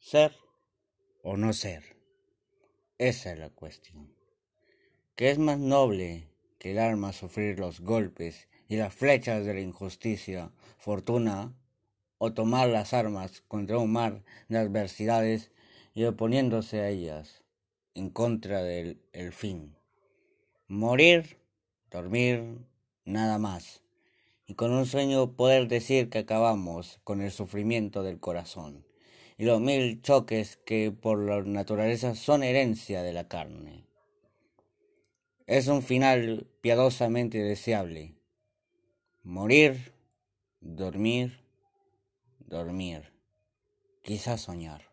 ¿Ser o no ser? Esa es la cuestión. ¿Qué es más noble que el arma sufrir los golpes y las flechas de la injusticia, fortuna, o tomar las armas contra un mar de adversidades y oponiéndose a ellas en contra del el fin? Morir, dormir, nada más y con un sueño poder decir que acabamos con el sufrimiento del corazón y los mil choques que por la naturaleza son herencia de la carne. Es un final piadosamente deseable. Morir, dormir, dormir, quizás soñar.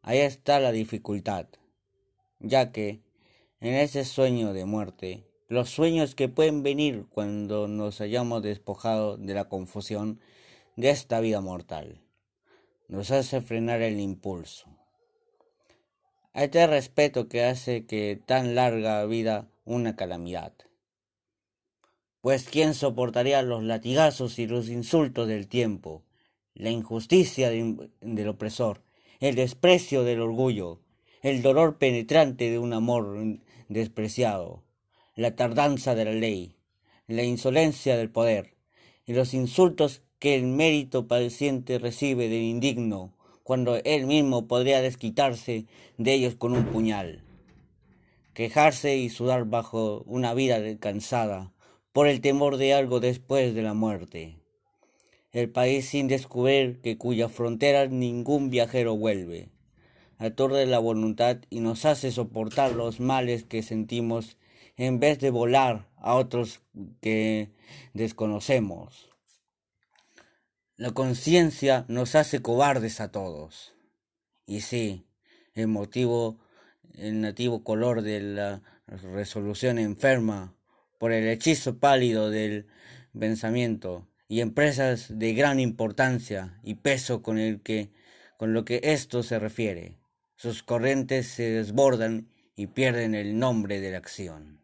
Ahí está la dificultad, ya que en ese sueño de muerte los sueños que pueden venir cuando nos hayamos despojado de la confusión de esta vida mortal. Nos hace frenar el impulso. A este respeto que hace que tan larga vida una calamidad. Pues quién soportaría los latigazos y los insultos del tiempo, la injusticia del opresor, el desprecio del orgullo, el dolor penetrante de un amor despreciado, la tardanza de la ley, la insolencia del poder y los insultos que el mérito paciente recibe del indigno cuando él mismo podría desquitarse de ellos con un puñal. Quejarse y sudar bajo una vida cansada por el temor de algo después de la muerte. El país sin descubrir que cuya frontera ningún viajero vuelve. Aturde la voluntad y nos hace soportar los males que sentimos en vez de volar a otros que desconocemos. La conciencia nos hace cobardes a todos. Y sí, el motivo, el nativo color de la resolución enferma por el hechizo pálido del pensamiento y empresas de gran importancia y peso con el que con lo que esto se refiere. Sus corrientes se desbordan y pierden el nombre de la acción.